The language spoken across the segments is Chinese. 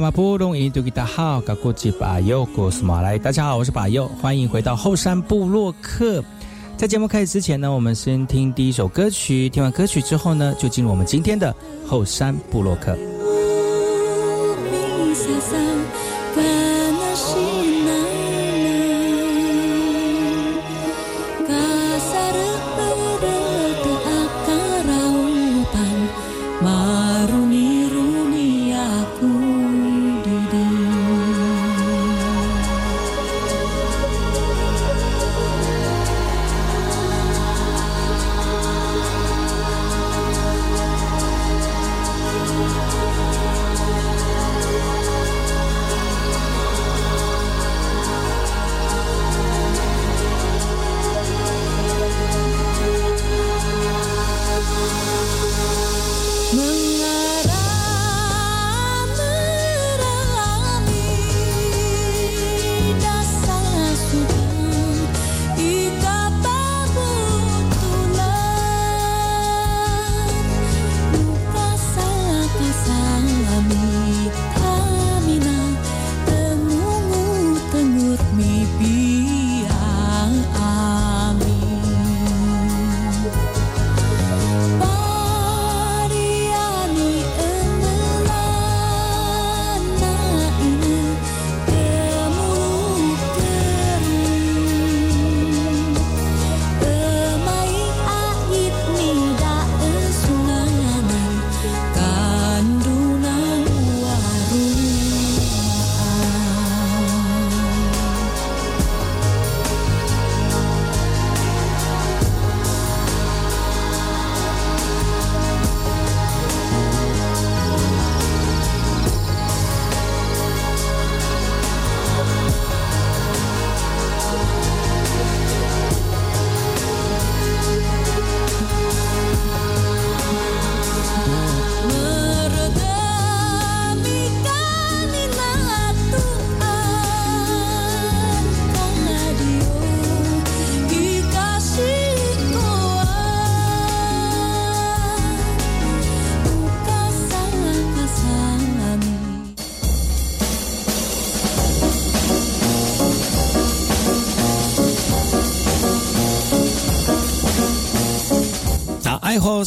大家好，我是马来。大家好，我是巴佑，欢迎回到后山部落客。在节目开始之前呢，我们先听第一首歌曲。听完歌曲之后呢，就进入我们今天的后山部落客。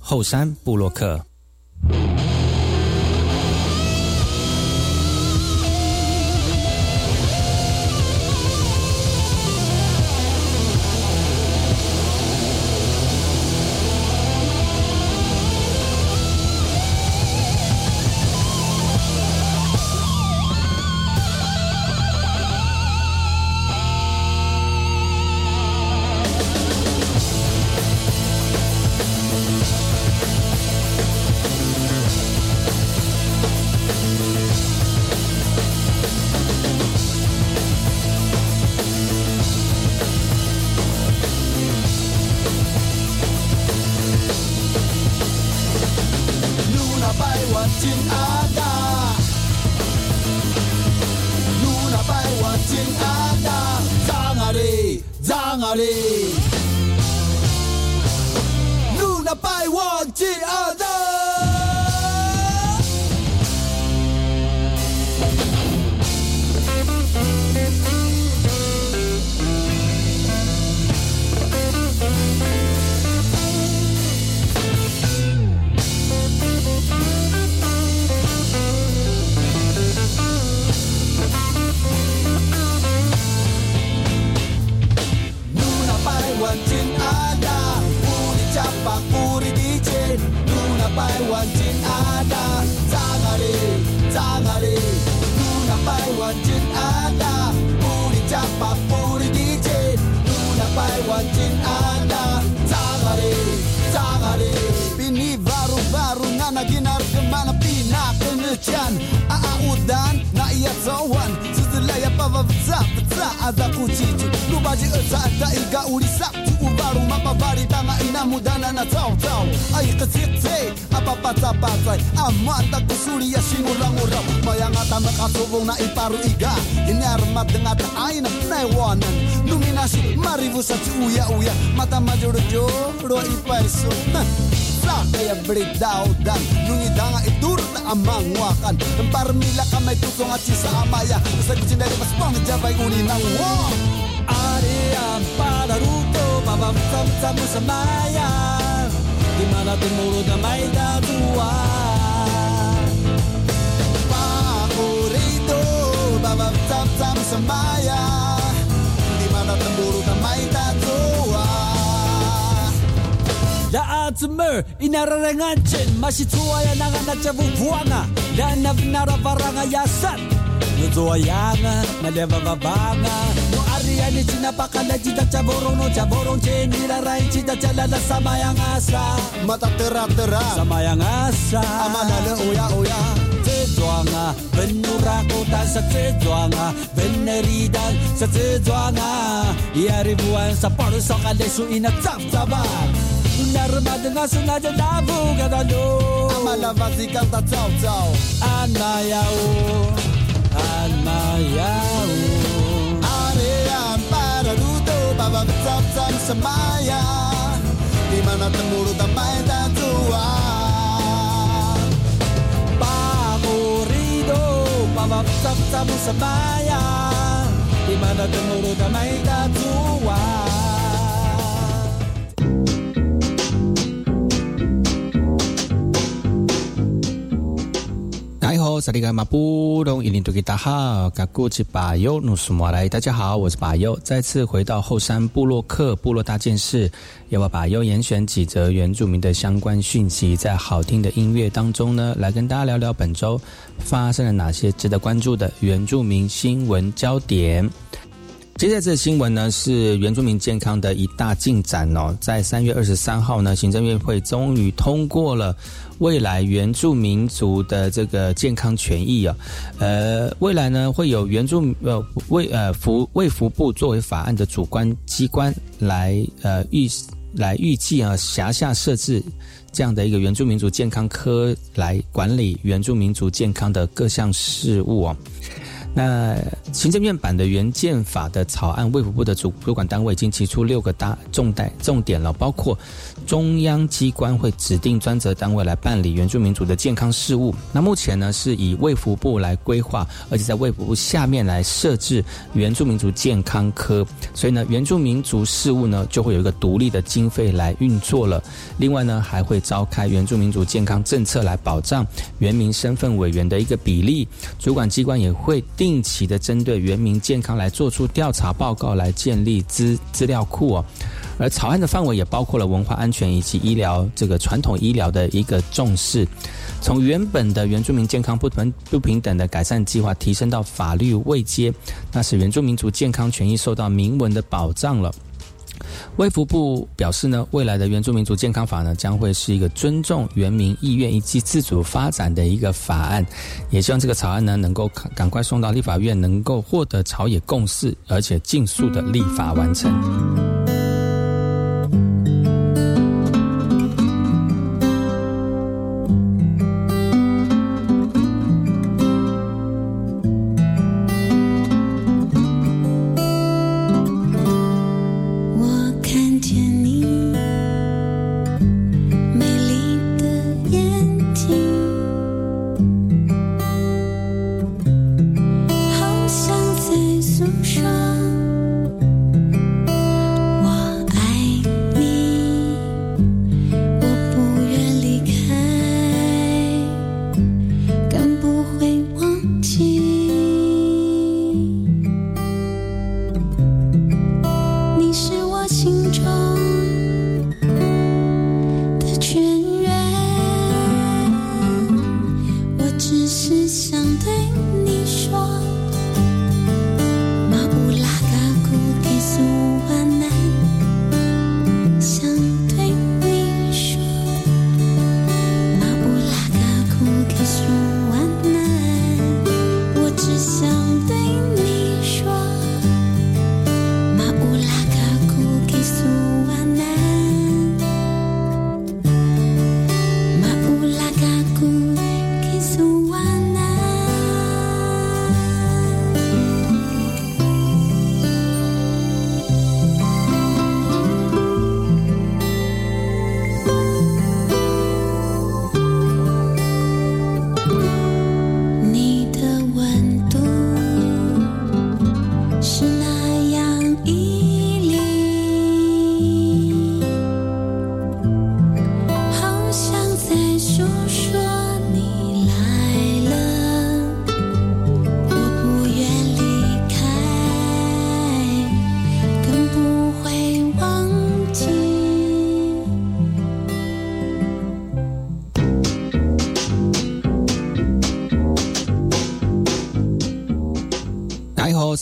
后山布洛克。無駄なザオザオ愛が絶対アパパザパザイ amat aku sulia si ngura bayang ata makasubong na ini armat dengan tain naiwanan luminasi maribu sa uya-uya Mata majuro-juro iparso sa kaya beridaw dan Nung danga itur na amang wakan Ang mila kamay tusong at si sa amaya Sa kusinari mas pang jabay uni ng war Ari ang Naruto Papa bersama bersama ayah Di mana pun mulut damai tak tuan Favorito Papa bersama bersama ayah Ya mulut damai tak tua ya inararangancin Masituaya nanganatjavu ya Dan nabinara varanga yasat Nutuayanga malevavavanga Nutuayanga ane china pakala cita caborong no caborong cendira rai cita calala sama yang asa. Mata terang-terang. Sama yang asa. Amanale oya oya zedwanga benura kota sa beneri dan sa zedwanga yari buan sa paru soka lesu ina tap tabat Narmada na sunaja na buga da Amala vazi kanta tau tau Anayao o. はぐたぐたのさまや今なった mulut damai tak tua. Pamu rido Papa tetap tamu semaya Di mana gemuruh damai tak tua. 萨利格马布隆伊林图吉达哈，嘎古吉巴尤努苏莫来。大家好，我是巴尤，再次回到后山部落克部落大件事，要我巴尤严选几则原住民的相关讯息，在好听的音乐当中呢，来跟大家聊聊本周发生了哪些值得关注的原住民新闻焦点。接下来这新闻呢是原住民健康的一大进展哦，在三月二十三号呢，行政院会终于通过了未来原住民族的这个健康权益啊，呃，未来呢会有原住呃卫呃服卫福部作为法案的主观机关来呃预来预计啊辖下设置这样的一个原住民族健康科来管理原住民族健康的各项事务哦。那行政院版的原建法的草案，卫福部的主主管单位已经提出六个大重大重点了，包括中央机关会指定专责单位来办理原住民族的健康事务。那目前呢是以卫福部来规划，而且在卫福部下面来设置原住民族健康科，所以呢原住民族事务呢就会有一个独立的经费来运作了。另外呢还会召开原住民族健康政策来保障原民身份委员的一个比例，主管机关也会。定期的针对原民健康来做出调查报告，来建立资资料库哦。而草案的范围也包括了文化安全以及医疗这个传统医疗的一个重视，从原本的原住民健康不平不平等的改善计划提升到法律位阶，那使原住民族健康权益受到明文的保障了。卫福部表示呢，未来的原住民族健康法呢，将会是一个尊重原民意愿以及自主发展的一个法案，也希望这个草案呢，能够赶赶快送到立法院，能够获得朝野共识，而且尽速的立法完成。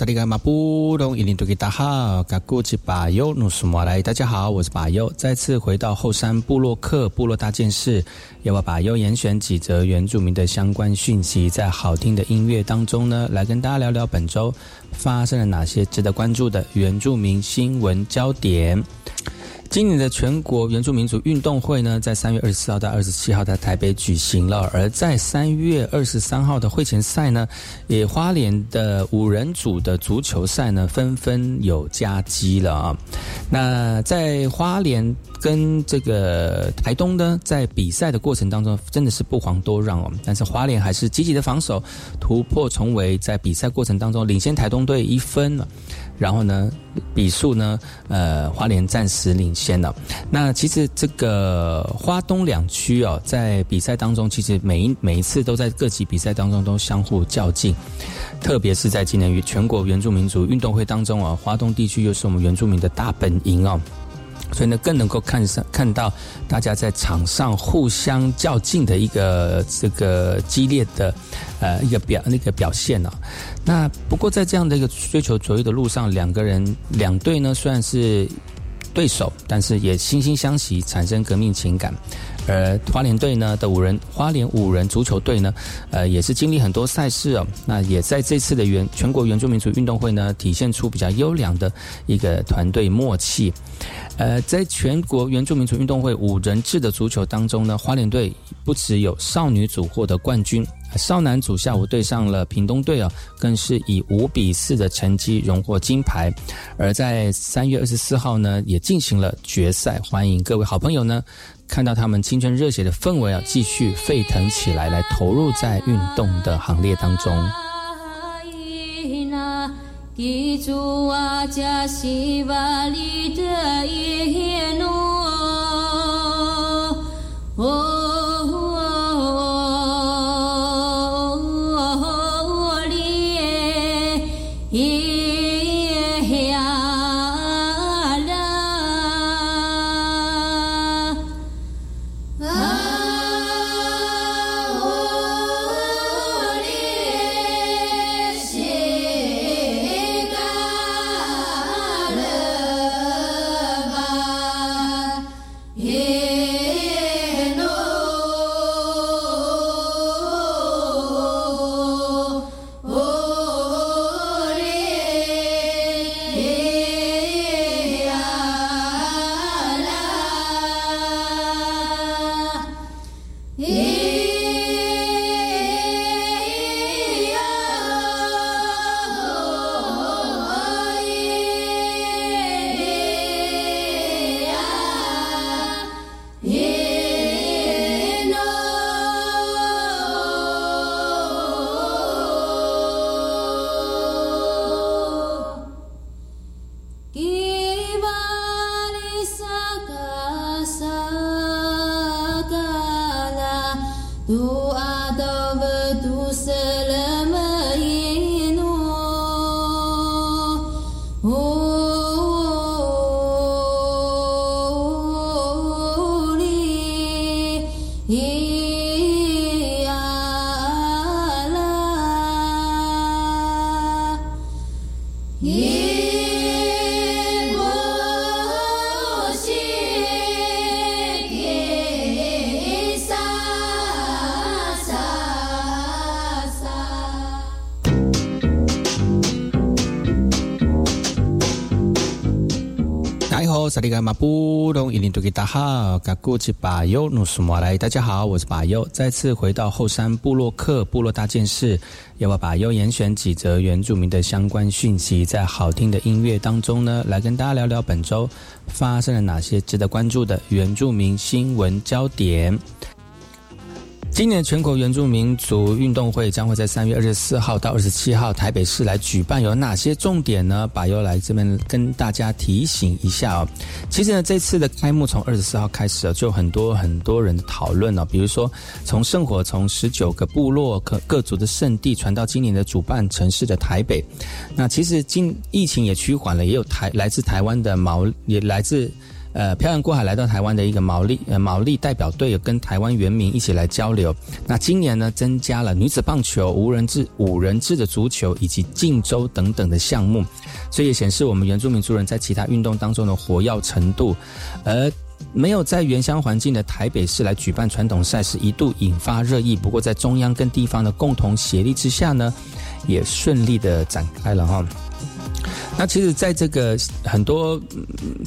大家好，我是巴优，再次回到后山部落克部落大件事，要我巴优严选几则原住民的相关讯息，在好听的音乐当中呢，来跟大家聊聊本周发生了哪些值得关注的原住民新闻焦点。今年的全国原住民族运动会呢，在三月二十四号到二十七号在台北举行了。而在三月二十三号的会前赛呢，也花莲的五人组的足球赛呢，纷纷有加机了啊。那在花莲跟这个台东呢，在比赛的过程当中，真的是不遑多让哦。但是花莲还是积极的防守，突破重围，在比赛过程当中领先台东队一分了。然后呢，比数呢，呃，花莲暂时领先了。那其实这个花东两区哦，在比赛当中，其实每一每一次都在各级比赛当中都相互较劲，特别是在今年全国原住民族运动会当中啊，花东地区又是我们原住民的大本营哦。所以呢，更能够看上看到大家在场上互相较劲的一个这个激烈的呃一个表那个表现啊。那不过在这样的一个追求卓越的路上，两个人两队呢虽然是对手，但是也惺惺相惜，产生革命情感。而花莲队呢的五人花莲五人足球队呢，呃，也是经历很多赛事哦。那也在这次的原全国原住民族运动会呢，体现出比较优良的一个团队默契。呃，在全国原住民族运动会五人制的足球当中呢，花莲队不只有少女组获得冠军，少男组下午对上了屏东队啊，更是以五比四的成绩荣获金牌。而在三月二十四号呢，也进行了决赛，欢迎各位好朋友呢。看到他们青春热血的氛围啊，继续沸腾起来，来投入在运动的行列当中。马布隆伊林图吉达哈，嘎古吉巴尤努苏马来，大家好，我是巴尤，再次回到后山部落克部落大件事，要我巴尤严选几则原住民的相关讯息，在好听的音乐当中呢，来跟大家聊聊本周发生了哪些值得关注的原住民新闻焦点。今年全国原住民族运动会将会在三月二十四号到二十七号台北市来举办，有哪些重点呢？把又来这边跟大家提醒一下哦。其实呢，这次的开幕从二十四号开始啊，就很多很多人的讨论了。比如说，从圣火从十九个部落各各族的圣地传到今年的主办城市的台北。那其实今疫情也趋缓了，也有台来自台湾的毛，也来自。呃漂洋过海来到台湾的一个毛利呃毛利代表队，跟台湾原民一起来交流。那今年呢，增加了女子棒球、无人制五人制的足球以及竞周等等的项目，所以也显示我们原住民族人在其他运动当中的活跃程度。而没有在原乡环境的台北市来举办传统赛事，一度引发热议。不过在中央跟地方的共同协力之下呢，也顺利的展开了哈。那其实，在这个很多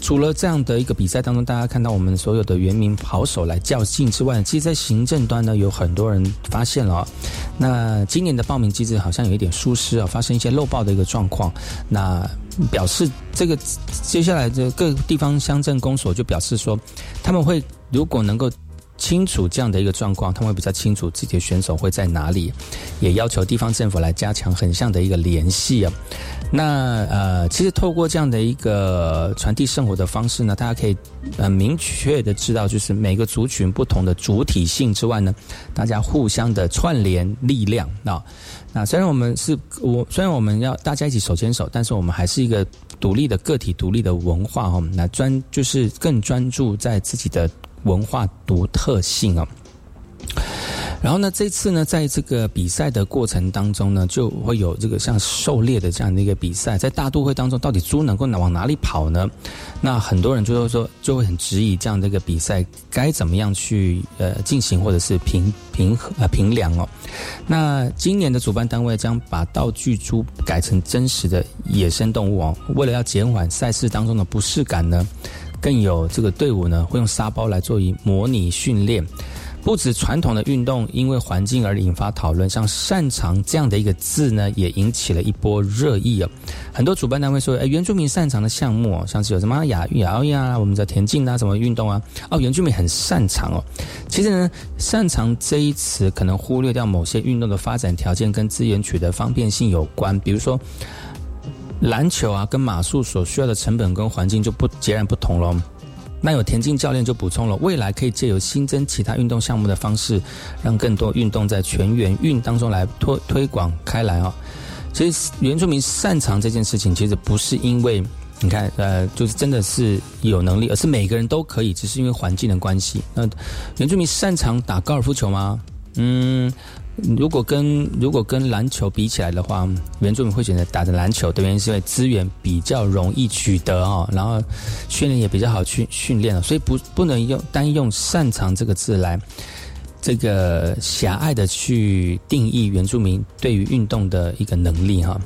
除了这样的一个比赛当中，大家看到我们所有的原名跑手来较劲之外，其实，在行政端呢，有很多人发现了，那今年的报名机制好像有一点疏失啊，发生一些漏报的一个状况。那表示这个接下来的各地方乡镇公所就表示说，他们会如果能够。清楚这样的一个状况，他们会比较清楚自己的选手会在哪里，也要求地方政府来加强横向的一个联系啊。那呃，其实透过这样的一个传递生活的方式呢，大家可以呃明确的知道，就是每个族群不同的主体性之外呢，大家互相的串联力量啊。那虽然我们是我，虽然我们要大家一起手牵手，但是我们还是一个独立的个体、独立的文化哈。那专就是更专注在自己的。文化独特性啊，然后呢，这次呢，在这个比赛的过程当中呢，就会有这个像狩猎的这样的一个比赛，在大都会当中，到底猪能够往哪里跑呢？那很多人就会说，就会很质疑这样的一个比赛该怎么样去呃进行，或者是评评呃评量哦。那今年的主办单位将把道具猪改成真实的野生动物哦，为了要减缓赛事当中的不适感呢。更有这个队伍呢，会用沙包来做一模拟训练。不止传统的运动因为环境而引发讨论，像擅长这样的一个字呢，也引起了一波热议啊。很多主办单位说，哎，原住民擅长的项目哦，像是有什么雅雅呀，我们的田径啊，什么运动啊，哦，原住民很擅长哦。其实呢，擅长这一词可能忽略掉某些运动的发展条件跟资源取得方便性有关，比如说。篮球啊，跟马术所需要的成本跟环境就不截然不同了。那有田径教练就补充了，未来可以借由新增其他运动项目的方式，让更多运动在全员运当中来推推广开来啊。其实原住民擅长这件事情，其实不是因为你看，呃，就是真的是有能力，而是每个人都可以，只是因为环境的关系。那原住民擅长打高尔夫球吗？嗯。如果跟如果跟篮球比起来的话，原住民会选择打的篮球的原因是因为资源比较容易取得哦，然后训练也比较好去训练了，所以不不能用单用擅长这个字来这个狭隘的去定义原住民对于运动的一个能力哈。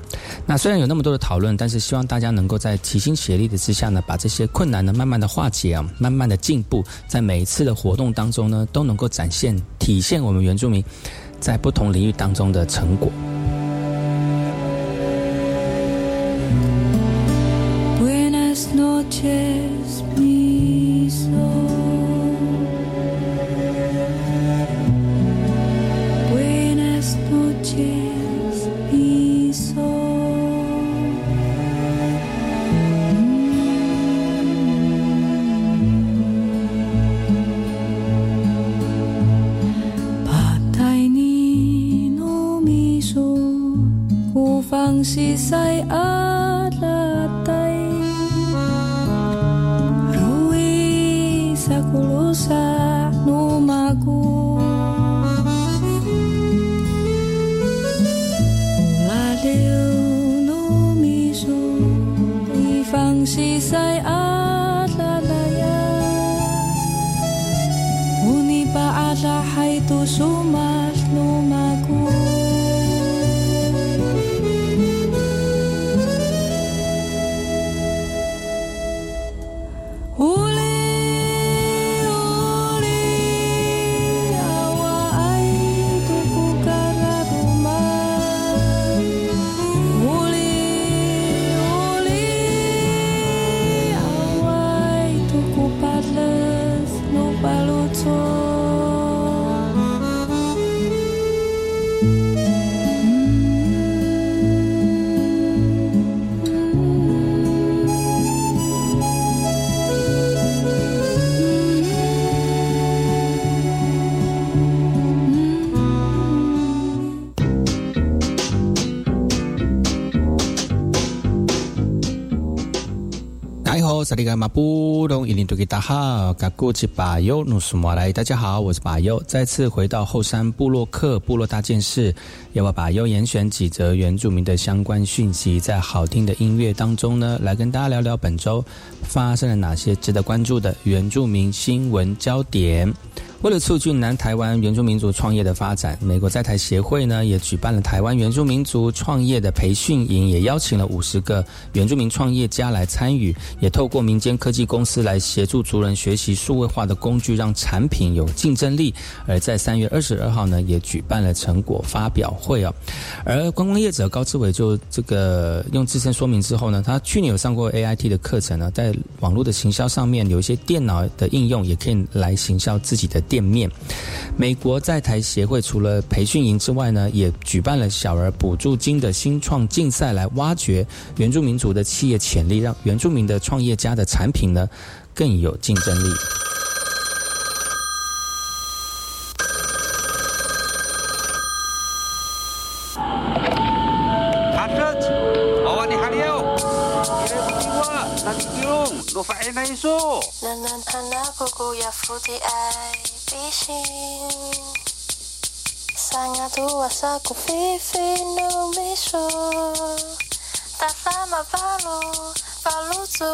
那虽然有那么多的讨论，但是希望大家能够在齐心协力的之下呢，把这些困难呢慢慢的化解啊，慢慢的进步，在每一次的活动当中呢，都能够展现体现我们原住民。在不同领域当中的成果。萨利格马布隆伊林多吉达哈，嘎古吉巴尤努苏马来，大家好，我是巴尤，再次回到后山部落克部落大件事，要我巴尤严选几则原住民的相关讯息，在好听的音乐当中呢，来跟大家聊聊本周发生了哪些值得关注的原住民新闻焦点。为了促进南台湾原住民族创业的发展，美国在台协会呢也举办了台湾原住民族创业的培训营，也邀请了五十个原住民创业家来参与，也透过民间科技公司来协助族人学习数位化的工具，让产品有竞争力。而在三月二十二号呢，也举办了成果发表会哦。而观光业者高志伟就这个用自身说明之后呢，他去年有上过 A I T 的课程呢，在网络的行销上面有一些电脑的应用，也可以来行销自己的店。面，美国在台协会除了培训营之外呢，也举办了小儿补助金的新创竞赛，来挖掘原住民族的企业潜力，让原住民的创业家的产品呢更有竞争力。Sangat luas aku vivi no miso Tak sama palu, palu tu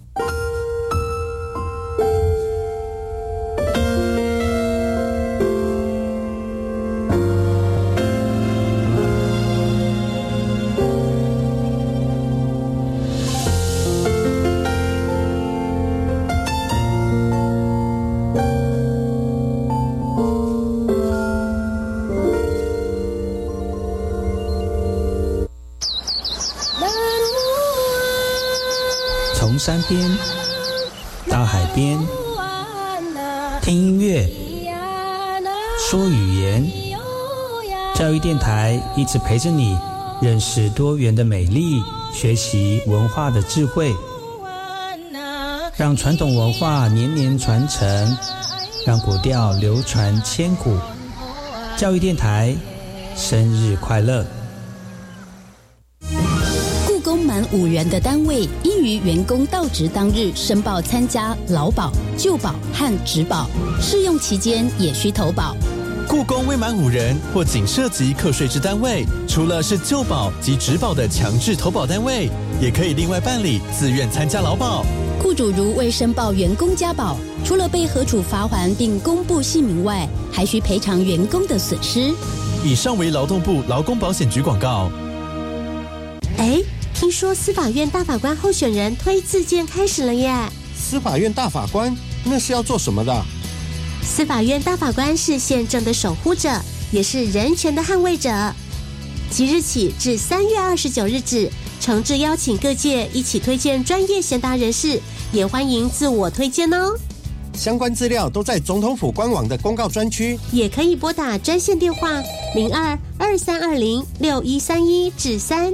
边到海边，听音乐，说语言，教育电台一直陪着你，认识多元的美丽，学习文化的智慧，让传统文化年年传承，让古调流传千古。教育电台，生日快乐！五元的单位应于员工到职当日申报参加劳保、旧保和职保，试用期间也需投保。故宫未满五人或仅涉及课税之单位，除了是旧保及职保的强制投保单位，也可以另外办理自愿参加劳保。雇主如未申报员工加保，除了被核处罚还并公布姓名外，还需赔偿员工的损失。以上为劳动部劳工保险局广告。哎。听说司法院大法官候选人推自荐开始了耶！司法院大法官那是要做什么的？司法院大法官是宪政的守护者，也是人权的捍卫者。即日起至三月二十九日止，诚挚邀请各界一起推荐专业贤达人士，也欢迎自我推荐哦。相关资料都在总统府官网的公告专区，也可以拨打专线电话零二二三二零六一三一至三。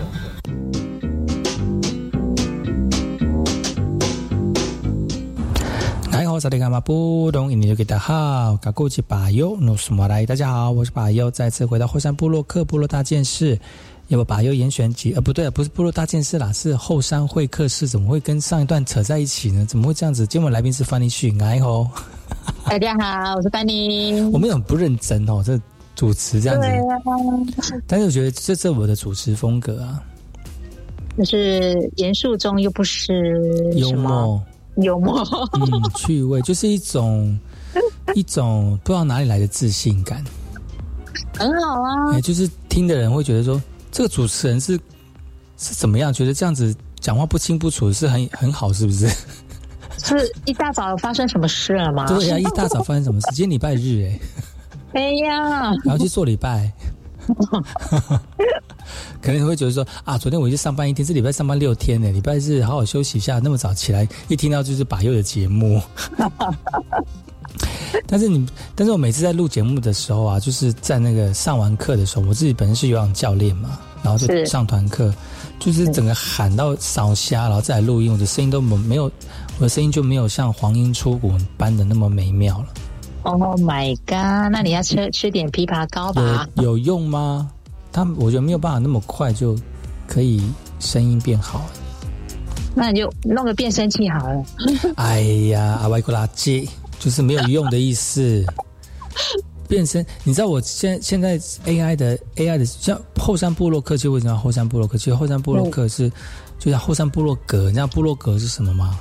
萨利卡马布隆，印尼就给大家好，嘎古吉巴尤努苏马来，大家好，我是巴尤，再次回到后山部落克部落大件事，要不巴尤严选集，呃，不对，不是部落大件事啦，是后山会客室，怎么会跟上一段扯在一起呢？怎么会这样子？今晚来宾是范尼旭，哎吼，大家好，我是范尼，我们很不认真哦，这主持这样子，啊。但是我觉得这是我的主持风格啊，就是严肃中又不失幽默。幽默，嗯，趣味就是一种 一种不知道哪里来的自信感，很好啊哎、。就是听的人会觉得说，这个主持人是是怎么样？觉得这样子讲话不清不楚是很很好，是不是？是一大早发生什么事了吗？对呀、一大早发生什么事？今天礼拜日哎、哎呀，然后去做礼拜。可能会觉得说啊，昨天我去上班一天，这礼拜上班六天呢，礼拜日好好休息一下。那么早起来，一听到就是把右的节目。但是你，但是我每次在录节目的时候啊，就是在那个上完课的时候，我自己本身是有氧教练嘛，然后就上团课，就是整个喊到烧瞎，然后再来录音，我的声音都没没有，我的声音就没有像黄莺出谷般的那么美妙了。Oh my god！那你要吃吃点枇杷膏吧。有有用吗？他我觉得没有办法那么快就可以声音变好。那你就弄个变声器好了。哎呀，阿外库拉基就是没有用的意思。变声，你知道我现现在 AI 的 AI 的像后山部落客，就为什么叫后山部落客？其实后山部落客是、就像后山部落格，你知道部落格是什么吗？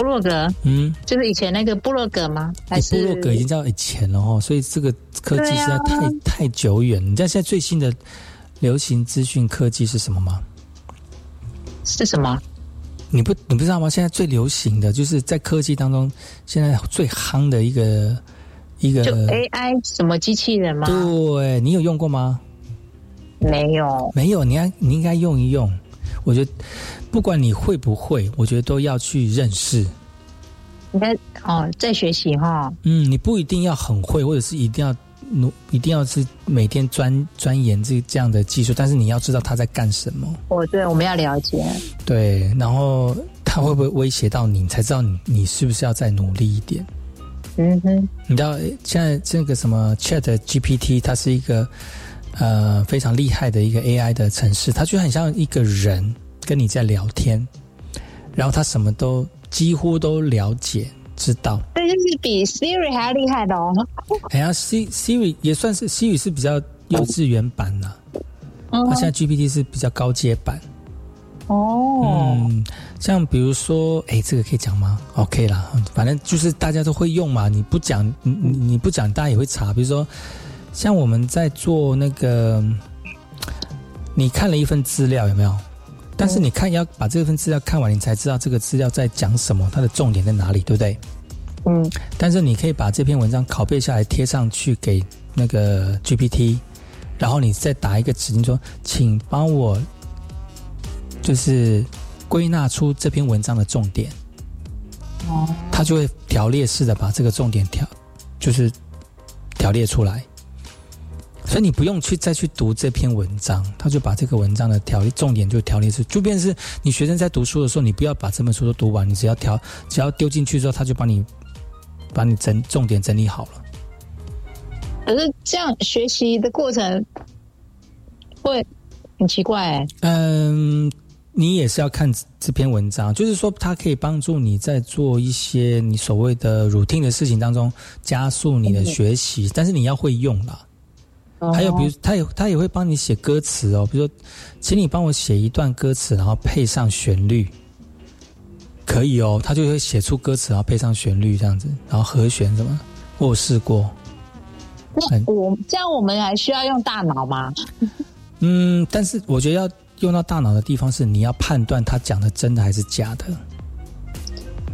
部落格嗯，就是以前那个部落格吗？还部是落格已经叫以前了哦，所以这个科技实在太、啊太久远。你知道现在最新的流行资讯科技是什么吗？是什么？你不你不知道吗？现在最流行的就是在科技当中，现在最夯的一个一个就 AI 什么机器人吗？对你有用过吗？没有。没有，你要你应该用一用。我觉得不管你会不会，我觉得都要去认识。你在哦，在学习哈。嗯，你不一定要很会，或者是一定要努，一定要是每天钻钻研这这样的技术，但是你要知道他在干什么。哦，对，我们要了解。对，然后他会不会威胁到你，你才知道你你是不是要再努力一点。嗯哼，你知道现在这个什么 Chat GPT，它是一个呃非常厉害的一个 AI 的城市，它就很像一个人跟你在聊天，然后他什么都几乎都了解知道。这就是比 Siri 还要厉害的哦。哎呀，C Siri 也算是 Siri 是比较幼稚园版呐、嗯它现在 GPT 是比较高阶版。哦，嗯，像比如说，哎，这个可以讲吗？OK 啦，反正就是大家都会用嘛。你不讲，你你你不讲，大家也会查。比如说，像我们在做那个，你看了一份资料有没有？但是你看要把这份资料看完，你才知道这个资料在讲什么，它的重点在哪里，对不对？嗯，但是你可以把这篇文章拷贝下来贴上去给那个 GPT，然后你再打一个指令说，请帮我就是归纳出这篇文章的重点，哦，它就会条列式的把这个重点条就是条列出来。所以你不用去再去读这篇文章，他就把这个文章的条例重点就条列出，就便是你学生在读书的时候，你不要把这本书都读完，你只要调只要丢进去之后，他就帮你把你整重点整理好了。可是这样学习的过程会很奇怪哎。嗯，你也是要看这篇文章，就是说它可以帮助你在做一些你所谓的 routine 的事情当中加速你的学习，但是你要会用啦。还有，比如他也他也会帮你写歌词哦，比如说，请你帮我写一段歌词，然后配上旋律，可以哦，他就会写出歌词，然后配上旋律这样子，然后和弦什么，我有试过。那我这样我们还需要用大脑吗？嗯，但是我觉得要用到大脑的地方是你要判断他讲的真的还是假的。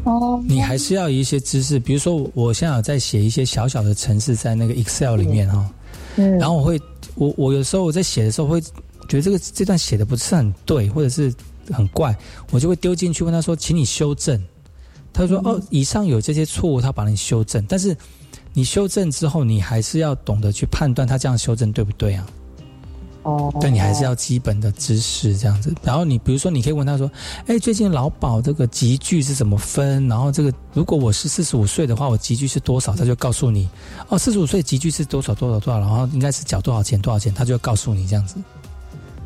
哦，你还是要有一些知识，比如说我现在有在写一些小小的程式在那个 Excel 里面哈、哦，嗯，然后我会我我有时候我在写的时候会觉得这个这段写的不是很对，或者是很怪，我就会丢进去问他说，请你修正。他说哦，以上有这些错误，他帮你修正，但是你修正之后，你还是要懂得去判断他这样修正对不对啊？哦，对你还是要基本的知识这样子。然后你比如说，你可以问他说：“哎，最近劳保这个集聚是怎么分？然后这个如果我是四十五岁的话，我集聚是多少？”他就告诉你：“哦，四十五岁集聚是多少多少多少，然后应该是缴多少钱多少钱。”他就会告诉你这样子。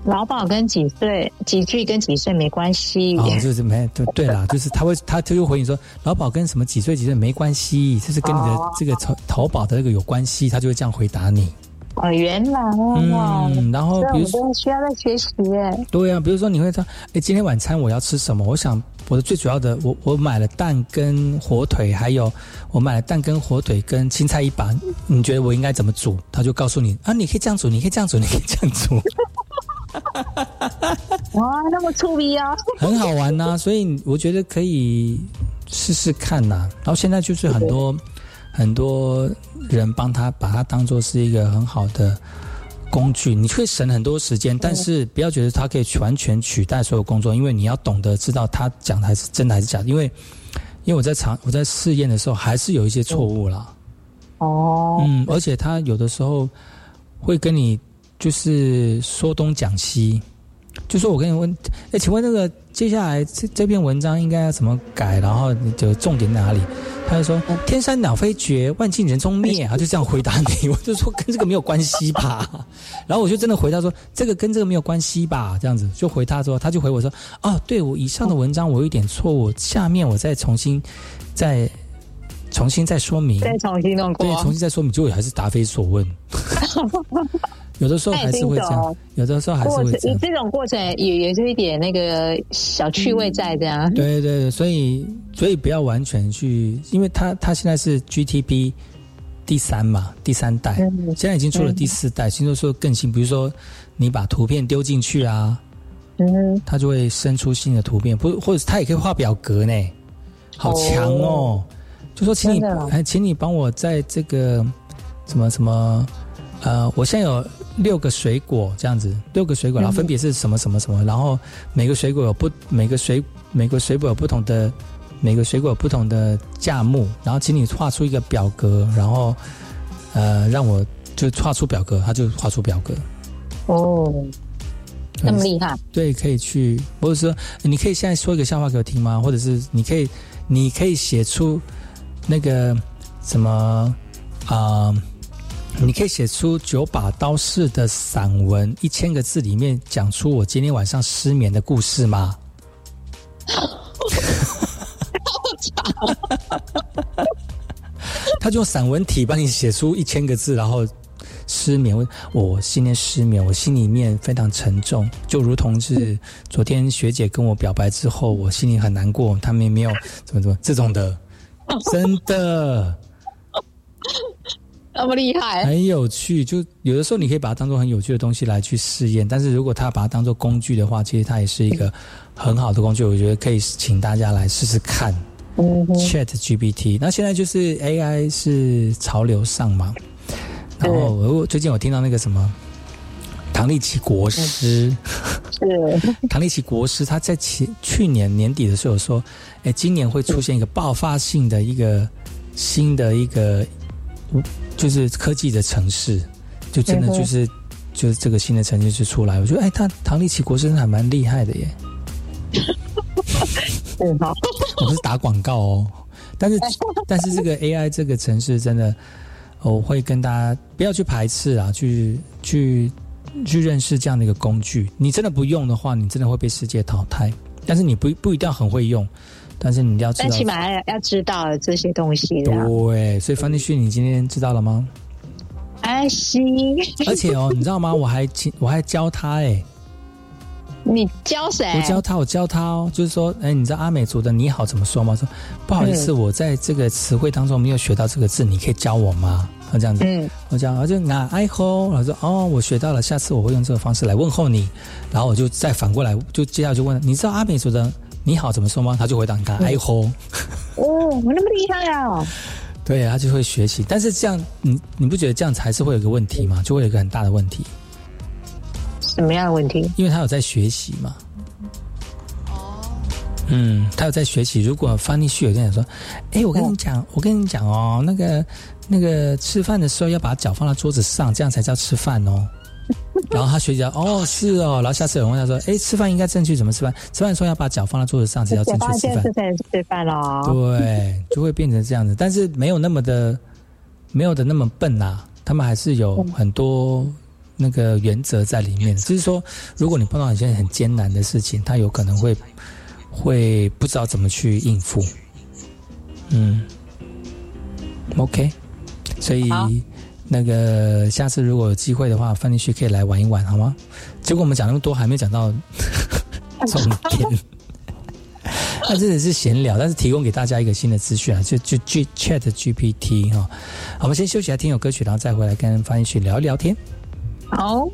劳保跟几岁、几句跟几岁没关系。哦，就是没对对啦，就是他会他他就回你说，劳保跟什么几岁几岁没关系，就是跟你的这个投投保的那个有关系，他就会这样回答你。哦，原来哦，嗯，然后比如说需要在学习耶。对啊，比如说你会说，哎，今天晚餐我要吃什么？我想我的最主要的，我我买了蛋跟火腿，还有我买了蛋跟火腿跟青菜一把，你觉得我应该怎么煮？他就告诉你啊，你可以这样煮，你可以这样煮，你可以这样煮。哇，那么粗鄙啊！很好玩呐，所以我觉得可以试试看呐。然后现在就是很多很多人帮他把它当做是一个很好的工具，你会省很多时间，但是不要觉得它可以完全取代所有工作，因为你要懂得知道他讲的还是真的还是假的。因为因为我在尝我在试验的时候，还是有一些错误啦。哦，嗯，而且他有的时候会跟你就是说东讲西。就说我跟你问，哎，请问那个接下来这这篇文章应该要怎么改？然后就重点哪里？他就说天山鸟飞绝，万径人踪灭，他就这样回答你。我就说跟这个没有关系吧。然后我就真的回答说这个跟这个没有关系吧。这样子就回他说，他就回我说哦，对我以上的文章我有一点错误，下面我再重新再重新再说明，再重新弄过，对，重新再说明，结果还是答非所问。有的时候还是会这样，有的时候还是会这样。这种过程也也是一点那个小趣味在这样。对对对，所以所以不要完全去，因为它它现在是 GTP 第三嘛，第三代，现在已经出了第四代，听说说更新，比如说你把图片丢进去啊，嗯，它就会生出新的图片，不，或者它也可以画表格呢，好强哦！就说请你，哎，请你帮我在这个什么什么。呃，我现在有六个水果这样子，六个水果，然后分别是什么什么什么，然后每个水果有不每个水每个水果有不同的每个水果有不同的价目，然后请你画出一个表格，然后呃让我就画出表格，他就画出表格。哦，那么厉害？对，可以去，或者说你可以现在说一个笑话给我听吗？或者是你可以你可以写出那个什么啊？你可以写出九把刀式的散文，一千个字里面讲出我今天晚上失眠的故事吗？他就用散文体帮你写出一千个字，然后失眠。我今天失眠，我心里面非常沉重，就如同是昨天学姐跟我表白之后，我心里很难过。他们也没有怎么怎么这种的，真的。那么厉害，很有趣。就有的时候你可以把它当做很有趣的东西来去试验，但是如果他把它当做工具的话，其实它也是一个很好的工具。我觉得可以请大家来试试看。Chat GPT，那现在就是 AI 是潮流上嘛。然后我最近我听到那个什么唐立奇国师，是唐立奇国师，他在去去年年底的时候说，哎，今年会出现一个爆发性的一个新的一个。就是科技的城市，就真的就是就是这个新的城市就出来，我觉得哎，他唐立奇国师还蛮厉害的耶。我不是打广告哦，但是但是这个 AI 这个城市真的，我会跟大家不要去排斥啊，去去去认识这样的一个工具。你真的不用的话，你真的会被世界淘汰。但是你不不一定要很会用。但是你要知道，但起码要要知道这些东西。对，所以方立旭，你今天知道了吗？哎，行。而且哦，你知道吗？我还请，我还教他哎。你教谁？我教他，我教他哦。就是说，哎，你知道阿美族的“你好”怎么说吗？说不好意思，我在这个词汇当中没有学到这个字，你可以教我吗？他这样子，嗯，我讲，我就拿爱吼，他说哦，我学到了，下次我会用这个方式来问候你。然后我就再反过来，就接下来就问，你知道阿美族的？你好，怎么说吗？他就回答你看，哎吼，哦，我那么厉害啊！对，他就会学习。但是这样，你你不觉得这样还是会有一个问题吗？就会有一个很大的问题。什么样的问题？因为他有在学习嘛。哦。嗯，他有在学习。如果翻译序有这样说，哎，我跟你讲，我跟你讲哦，那个那个吃饭的时候要把脚放在桌子上，这样才叫吃饭哦。然后他学姐哦是哦，然后下次有人问他说，哎，吃饭应该正确怎么吃饭？吃饭的时候要把脚放在桌子上，才叫正确吃饭。吃饭哦。对，就会变成这样子，但是没有那么的，没有的那么笨呐。他们还是有很多那个原则在里面。只是说，如果你碰到一件很艰难的事情，他有可能会会不知道怎么去应付。嗯，OK，所以。那个下次如果有机会的话，范进旭可以来玩一玩，好吗？结果我们讲那么多，还没讲到 重点。那真的是闲聊，但是提供给大家一个新的资讯啊，就就 G Chat GPT 哈。好，我们先休息下，听首歌曲，然后再回来跟范立旭聊一聊天。好。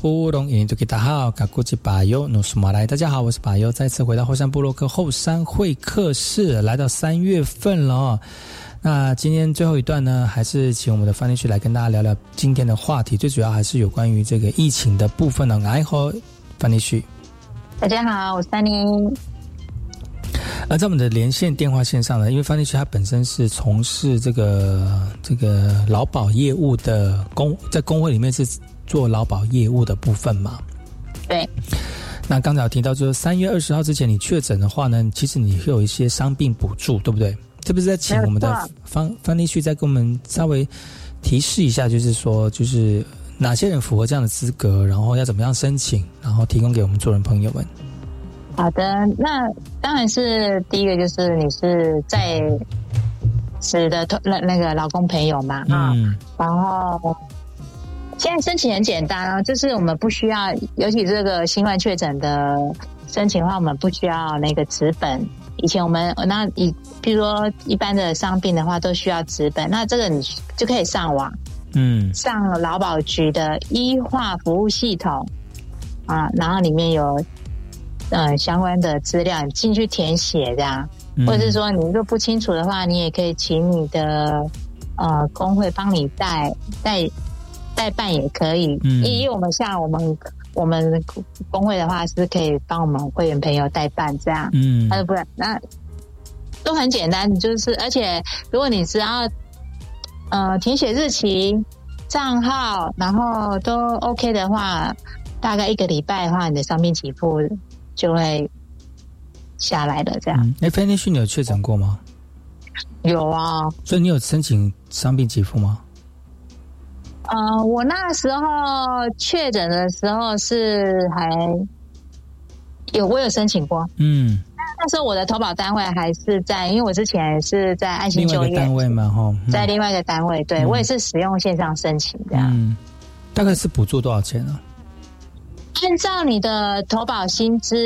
布隆，印尼多吉达好，卡古吉巴尤努苏马来，大家好，我是巴尤，再次回到后山部落克后山会客室，来到三月份了。那今天最后一段呢，还是请我们的范律师来跟大家聊聊今天的话题，最主要还是有关于这个疫情的部分呢。来和范律师，大家好，我是范尼。而在我们的连线电话线上呢，因为范律师他本身是从事这个这个劳保业务的工，在工会里面是。做劳保业务的部分嘛，对。那刚才有提到，就是三月二十号之前你确诊的话呢，其实你会有一些伤病补助，对不对？这不是在请我们的方方立旭再给我们稍微提示一下，就是说，就是哪些人符合这样的资格，然后要怎么样申请，然后提供给我们做人朋友们。好的，那当然是第一个，就是你是在职的那那个老公朋友嘛，啊，然后。现在申请很简单啊，就是我们不需要，尤其这个新冠确诊的申请的话，我们不需要那个纸本。以前我们那以，比如说一般的伤病的话，都需要纸本。那这个你就可以上网，嗯，上劳保局的医化服务系统啊，然后里面有嗯相关的资料，你进去填写这样，或者是说你如果不清楚的话，你也可以请你的呃工会帮你代代。代办也可以，因为我们像我们我们工会的话是可以帮我们会员朋友代办这样，嗯，他说不然那都很简单，就是而且如果你只要呃填写日期、账号，然后都 OK 的话，大大概一个礼拜的话，你的伤病给付就会下来了。这样，哎，飞天旭，你有确诊过吗？有啊，所以你有申请伤病给付吗？呃，我那时候确诊的时候是还有，我有申请过。嗯，那时候我的投保单位还是在，因为我之前是在爱心就业单位嘛，哈，在另外一个单位，对我也是使用线上申请这样。嗯，大概是补助多少钱呢？按照你的投保薪资，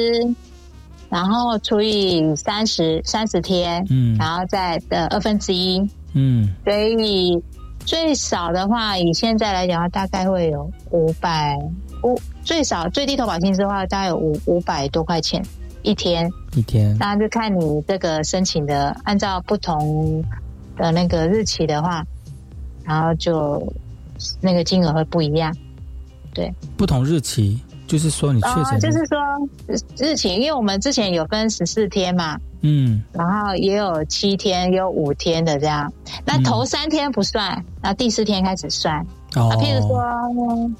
然后除以三十三十天，嗯，然后再的二分之一，嗯，所以。最少的话，以现在来讲的话，大概会有五百五，最少最低投保薪资的话，大概有五五百多块钱一天。一天，那就看你这个申请的，按照不同的那个日期的话，然后就那个金额会不一样。对，不同日期。就是说，你确诊，就是说日期，因为我们之前有分十四天嘛，嗯，然后也有七天，也有五天的这样。那头三天不算，那第四天开始算。哦，譬如说，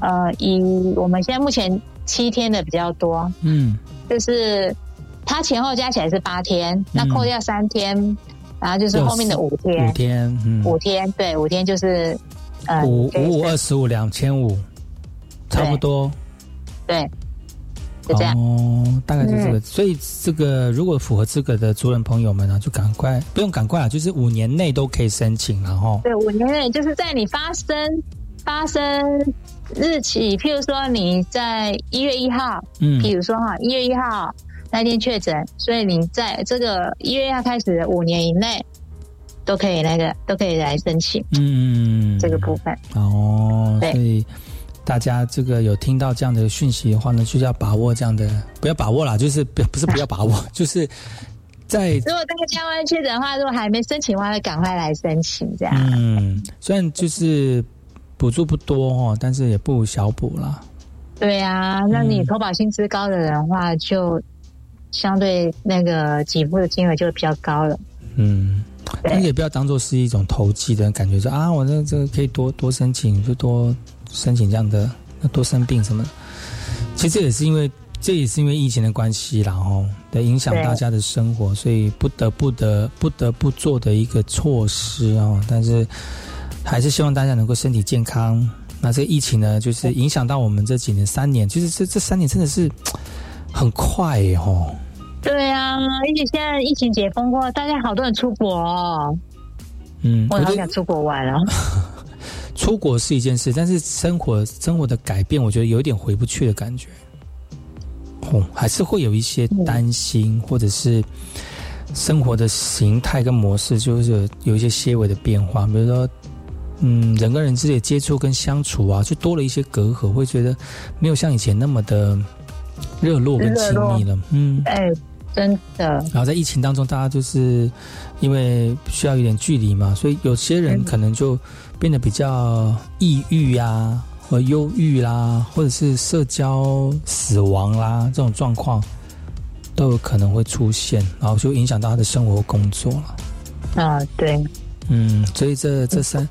呃，以我们现在目前七天的比较多，嗯，就是它前后加起来是八天，那扣掉三天，然后就是后面的五天，五天，五天，对，五天就是呃五五五二十五两千五，差不多。对，就这样。哦，大概就这个。所以这个如果符合资格的族人朋友们呢，就赶快不用赶快啊，就是五年内都可以申请，然后对，五年内就是在你发生发生日期，譬如说你在一月一号，嗯，譬如说哈一月一号那天确诊，所以你在这个一月一号开始五年以内都可以那个都可以来申请，嗯，这个部分。哦，对。大家这个有听到这样的讯息的话呢，就是要把握这样的，不要把握啦，就是不不是不要把握，就是在如果这个加完确诊的话，如果还没申请的话，赶快来申请这样。嗯，虽然就是补助不多哦，但是也不小补啦。对啊，那你投保薪资高的人的话，就相对那个给付的金额就会比较高了。嗯，但是也不要当做是一种投机的感觉，说啊，我这这个可以多多申请，就多。申请这样的，多生病什么？其实也是因为，这也是因为疫情的关系，然后的影响大家的生活，所以不得不得不得不做的一个措施哦。但是还是希望大家能够身体健康。那这个疫情呢，就是影响到我们这几年三年，其实这这三年真的是 很快哦。对啊，而且现在疫情解封过，大家好多人出国。嗯，我好想出国玩啊。出国是一件事，但是生活生活的改变，我觉得有一点回不去的感觉。哦，还是会有一些担心，或者是生活的形态跟模式，就是有一些些微的变化。比如说，嗯，人跟人之间的接触跟相处啊，就多了一些隔阂，会觉得没有像以前那么的热络跟亲密了。嗯，哎，真的。然后在疫情当中，大家就是因为需要一点距离嘛，所以有些人可能就。变得比较抑郁啊，和忧郁啦，或者是社交死亡啦，这种状况都有可能会出现，然后就影响到他的生活工作了。啊，对，嗯，所以这这三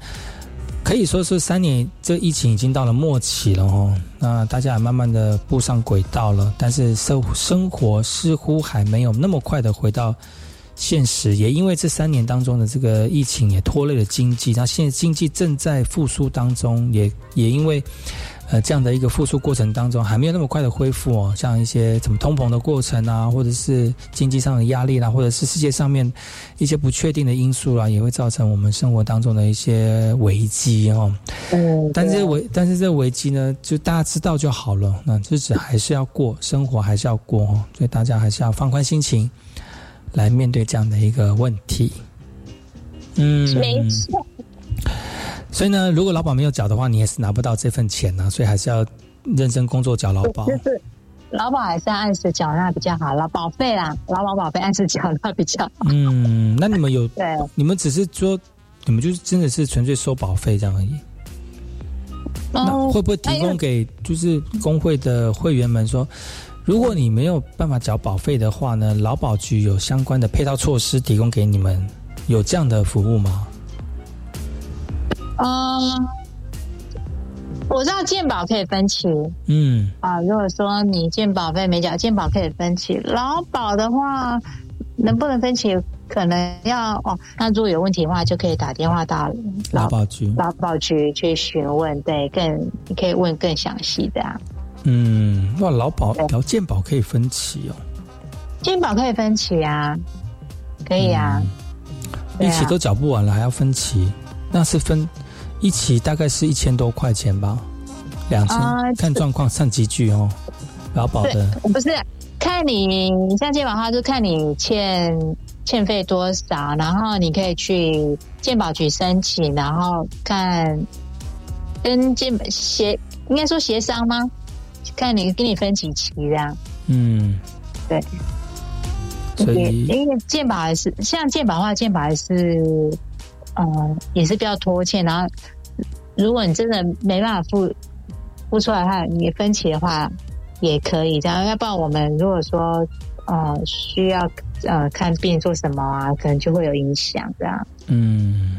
可以说是三年，这疫情已经到了末期了哦。那大家也慢慢的步上轨道了，但是生生活似乎还没有那么快的回到。现实也因为这三年当中的这个疫情也拖累了经济，那现在经济正在复苏当中，也也因为呃这样的一个复苏过程当中还没有那么快的恢复哦，像一些怎么通膨的过程啊，或者是经济上的压力啦，或者是世界上面一些不确定的因素啦，也会造成我们生活当中的一些危机哦。嗯，但是危但是这危机呢，就大家知道就好了，那日子还是要过，生活还是要过哦，所以大家还是要放宽心情。来面对这样的一个问题，嗯，没错。所以呢，如果劳保没有缴的话，你也是拿不到这份钱呢。所以还是要认真工作缴劳保。就是劳保还是要按时缴纳比较好，劳保费啦，劳保保费按时缴纳比较好。嗯，那你们有 对？你们只是说，你们就是真的是纯粹收保费这样而已。那会不会提供给就是工会的会员们说？如果你没有办法缴保费的话呢，劳保局有相关的配套措施提供给你们，有这样的服务吗？嗯，我知道健保可以分期，嗯啊，如果说你健保费没缴，健保可以分期。劳保的话，能不能分期，可能要哦。那如果有问题的话，就可以打电话到劳保局，劳保局去询问，对，更你可以问更详细的啊。嗯，哇，劳保劳健保可以分期哦，健保可以分期啊，可以啊，一起都缴不完了，还要分期，那是分。一起大概是一千多块钱吧，两千看状况，上集聚哦，劳保的。不是看你像健保的话，就看你欠欠费多少，然后你可以去健保局申请，然后看跟健协应该说协商吗？看你给你分几期这样。嗯，对，所以因为健保还是像健保的话，健保还是。呃，也是比较拖欠。然后，如果你真的没办法付付出来的话，你分期的话也可以这样。要不然，我们如果说呃需要呃看病做什么啊，可能就会有影响这样。嗯，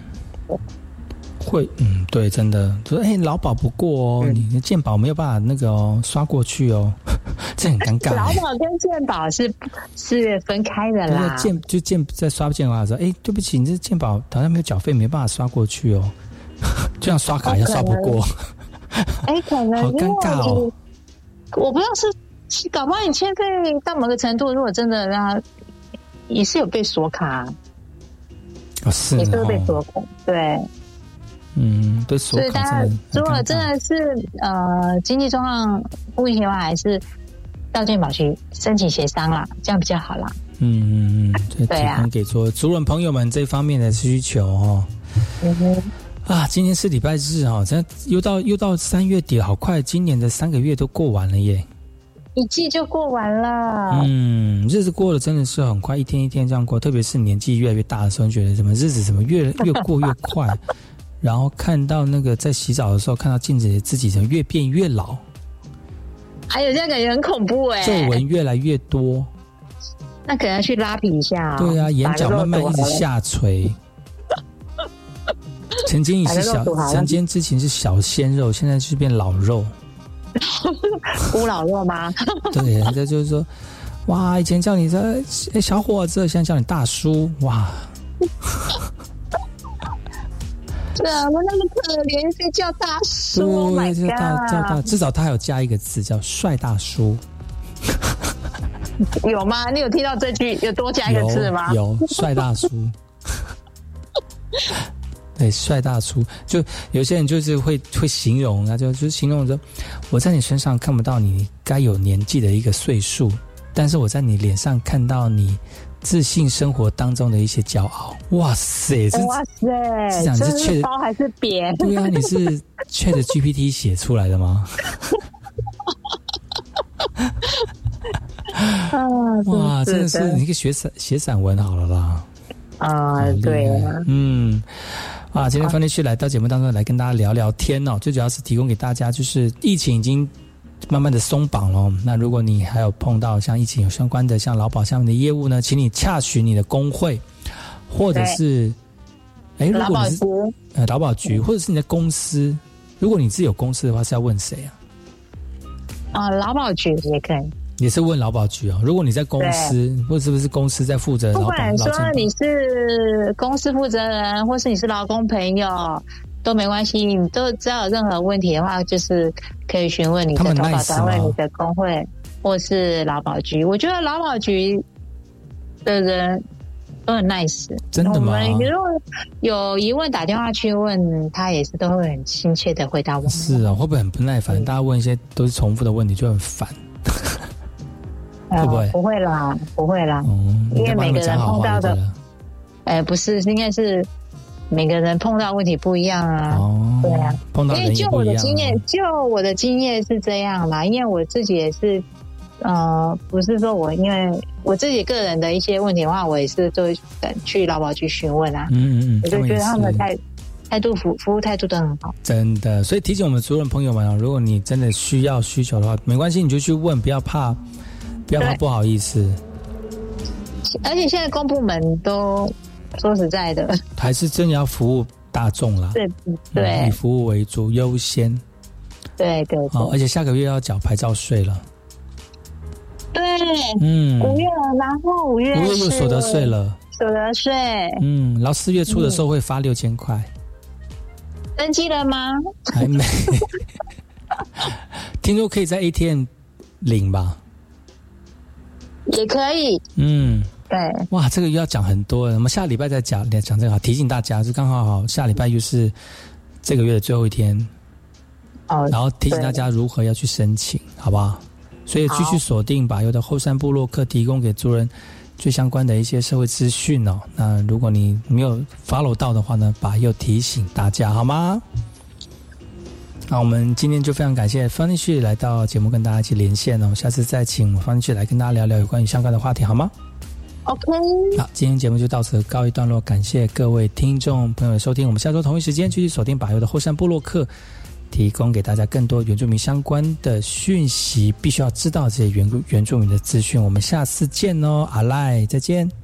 会，嗯，对，真的，说哎，劳保不过哦，你的健保没有办法那个哦刷过去哦，这很尴尬。劳保跟健保是是分开的啦。健就健在刷健保的时候，哎，对不起，你这健保好像没有缴费，没办法刷过去哦，就像刷卡一样刷不过。哎，可能 好尴尬哦。我不知道是搞不好你欠费到某个程度，如果真的让也是有被锁卡，哦是，也是被锁卡，对。嗯，对，所以大家如果真的是呃经济状况不行的话，还是到健保局申请协商啦，这样比较好啦。嗯嗯嗯，对啊，给做主人朋友们这方面的需求哦。嗯哼，啊，今天是礼拜日哈，这又到又到三月底了，好快，今年的三个月都过完了耶，一季就过完了。嗯，日子过得真的是很快，一天一天这样过，特别是年纪越来越大的时候，觉得怎么日子怎么越越过越快。然后看到那个在洗澡的时候，看到镜子里自己人越变越老，还有这样感觉很恐怖哎，皱纹越来越多，那可能要去拉皮一下。对啊，眼角慢慢一直下垂。曾经是小，曾经之前是小鲜肉，现在是变老肉，孤老肉吗？对，人家就是说，哇，以前叫你这小伙子，现在叫你大叔，哇。怎么那么可怜？被叫大叔，My God！叫大，至少他有加一个字叫帅大叔。有吗？你有听到这句？有多加一个字吗？有帅大叔。对，帅大叔，就有些人就是会会形容，那就就形容说，我在你身上看不到你该有年纪的一个岁数，但是我在你脸上看到你。自信生活当中的一些骄傲，哇塞！哇塞！是讲是确包还是扁？对啊，你是 Chat GPT 写出来的吗？哇，真的是你可以写散写散文好了啦！啊，对啊，嗯，啊，今天方天旭来到节目当中来跟大家聊聊天哦，最主要是提供给大家，就是疫情已经。慢慢的松绑喽。那如果你还有碰到像疫情有相关的像劳保下面的业务呢，请你洽询你的工会，或者是，哎，如果你是呃劳保局，或者是你的公司，如果你自己有公司的话，是要问谁啊？啊，劳保局也可以。也是问劳保局哦。如果你在公司，或是不是公司在负责？不管说你是公司负责人，或是你是劳工朋友。都没关系，你都只要有任何问题的话，就是可以询问你的投保单位、你的工会或是劳保局。我觉得劳保局的人都很 nice，真的吗？如果有疑问打电话去问他，也是都会很亲切的回答我。是啊，会不会很不耐烦？大家问一些都是重复的问题，就很烦。会不会？不会啦，不会啦。嗯，因为每个人碰到的，哎，不是，应该是。每个人碰到问题不一样啊，哦对啊，碰到因为就我的经验，就我的经验是这样嘛，因为我自己也是，呃，不是说我因为我自己个人的一些问题的话，我也是都去劳保局询问啊，嗯嗯嗯，我就觉得他们态态度服服务态度都很好，真的，所以提醒我们所有朋友们啊，如果你真的需要需求的话，没关系，你就去问，不要怕，不要怕不好意思，而且现在公部门都。说实在的，还是真的要服务大众啦。对对，以服务为主优先。对对好，而且下个月要缴牌照税了。对，嗯，五月，然后五月五月又所得税了，所得税，嗯，然后四月初的时候会发六千块，登记了吗？还没，听说可以在 ATM 领吧？也可以，嗯，对，哇，这个又要讲很多了，我们下礼拜再讲讲这个好，提醒大家，就刚好好下礼拜又是这个月的最后一天，哦，然后提醒大家如何要去申请，好不好？所以继续锁定把有的后山部落客提供给族人最相关的一些社会资讯哦。那如果你没有 follow 到的话呢，把又提醒大家好吗？那我们今天就非常感谢方立旭来到节目跟大家一起连线哦。下次再请方立旭来跟大家聊聊有关于相关的话题好吗？OK。好，今天节目就到此告一段落，感谢各位听众朋友的收听。我们下周同一时间继续锁定把油的后山部落客。提供给大家更多原住民相关的讯息，必须要知道这些原原住民的资讯。我们下次见哦，阿赖，再见。